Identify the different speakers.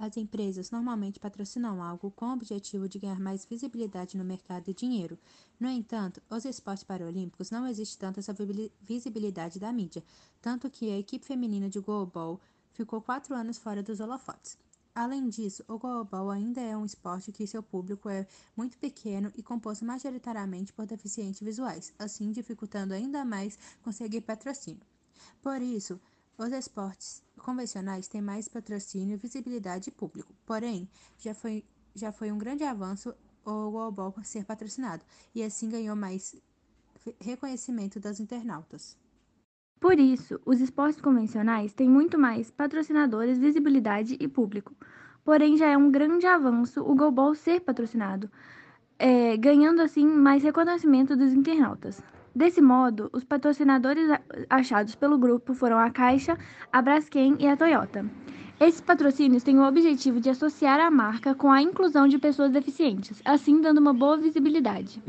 Speaker 1: As empresas normalmente patrocinam algo com o objetivo de ganhar mais visibilidade no mercado e dinheiro. No entanto, os esportes paralímpicos não existe tanta essa visibilidade da mídia, tanto que a equipe feminina de goalball ficou quatro anos fora dos holofotes. Além disso, o goalball ainda é um esporte que seu público é muito pequeno e composto majoritariamente por deficientes visuais, assim dificultando ainda mais conseguir patrocínio. Por isso, os esportes convencionais têm mais patrocínio, visibilidade e público. Porém, já foi, já foi um grande avanço o goalball ser patrocinado e assim ganhou mais reconhecimento das internautas.
Speaker 2: Por isso, os esportes convencionais têm muito mais patrocinadores, visibilidade e público. Porém, já é um grande avanço o goalball ser patrocinado, é, ganhando assim mais reconhecimento dos internautas. Desse modo, os patrocinadores achados pelo grupo foram a Caixa, a Braskem e a Toyota. Esses patrocínios têm o objetivo de associar a marca com a inclusão de pessoas deficientes, assim dando uma boa visibilidade.